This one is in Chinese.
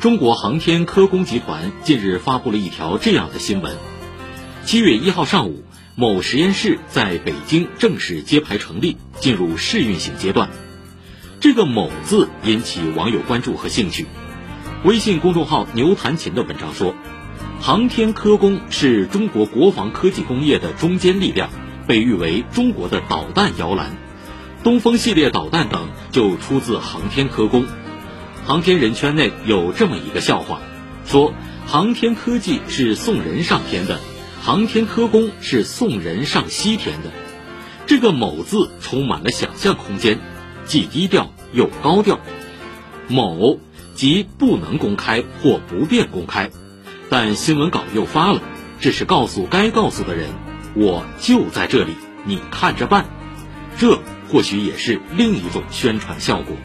中国航天科工集团近日发布了一条这样的新闻：七月一号上午，某实验室在北京正式揭牌成立，进入试运行阶段。这个“某”字引起网友关注和兴趣。微信公众号“牛弹琴”的文章说，航天科工是中国国防科技工业的中坚力量，被誉为中国的导弹摇篮。东风系列导弹等就出自航天科工。航天人圈内有这么一个笑话，说航天科技是送人上天的，航天科工是送人上西天的。这个“某”字充满了想象空间。既低调又高调，某即不能公开或不便公开，但新闻稿又发了，这是告诉该告诉的人，我就在这里，你看着办。这或许也是另一种宣传效果。